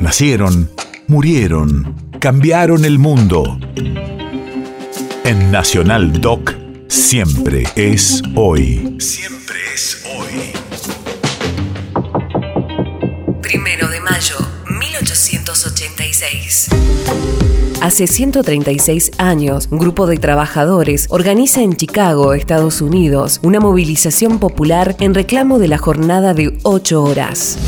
Nacieron, murieron, cambiaron el mundo. En Nacional Doc, siempre es hoy. Siempre es hoy. Primero de mayo, 1886. Hace 136 años, un grupo de trabajadores organiza en Chicago, Estados Unidos, una movilización popular en reclamo de la jornada de 8 horas.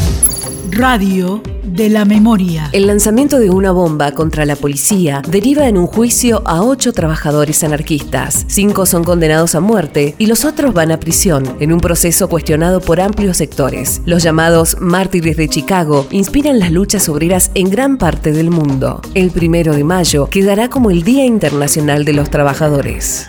Radio de la memoria. El lanzamiento de una bomba contra la policía deriva en un juicio a ocho trabajadores anarquistas. Cinco son condenados a muerte y los otros van a prisión, en un proceso cuestionado por amplios sectores. Los llamados mártires de Chicago inspiran las luchas obreras en gran parte del mundo. El primero de mayo quedará como el Día Internacional de los Trabajadores.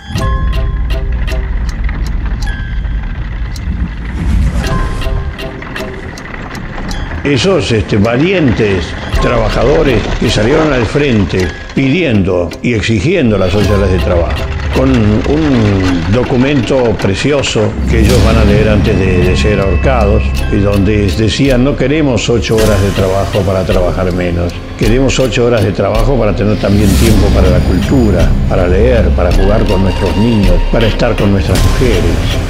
Esos este, valientes trabajadores que salieron al frente pidiendo y exigiendo las ocho horas de trabajo, con un documento precioso que ellos van a leer antes de, ser ahorcados, y donde decían no queremos ocho horas de trabajo para trabajar menos, queremos ocho horas de trabajo para tener también tiempo para la cultura, para leer, para jugar con nuestros niños, para estar con nuestras mujeres.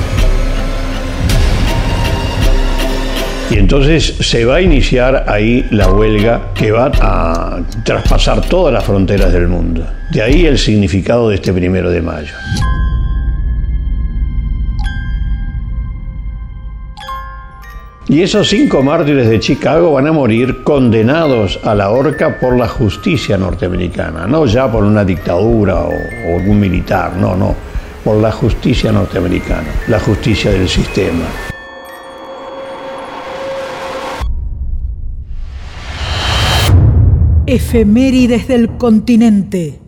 Y entonces se va a iniciar ahí la huelga que va a traspasar todas las fronteras del mundo. De ahí el significado de este primero de mayo. Y esos cinco mártires de Chicago van a morir condenados a la horca por la justicia norteamericana, no ya por una dictadura o, o algún militar, no, no, por la justicia norteamericana, la justicia del sistema. Efemérides del continente.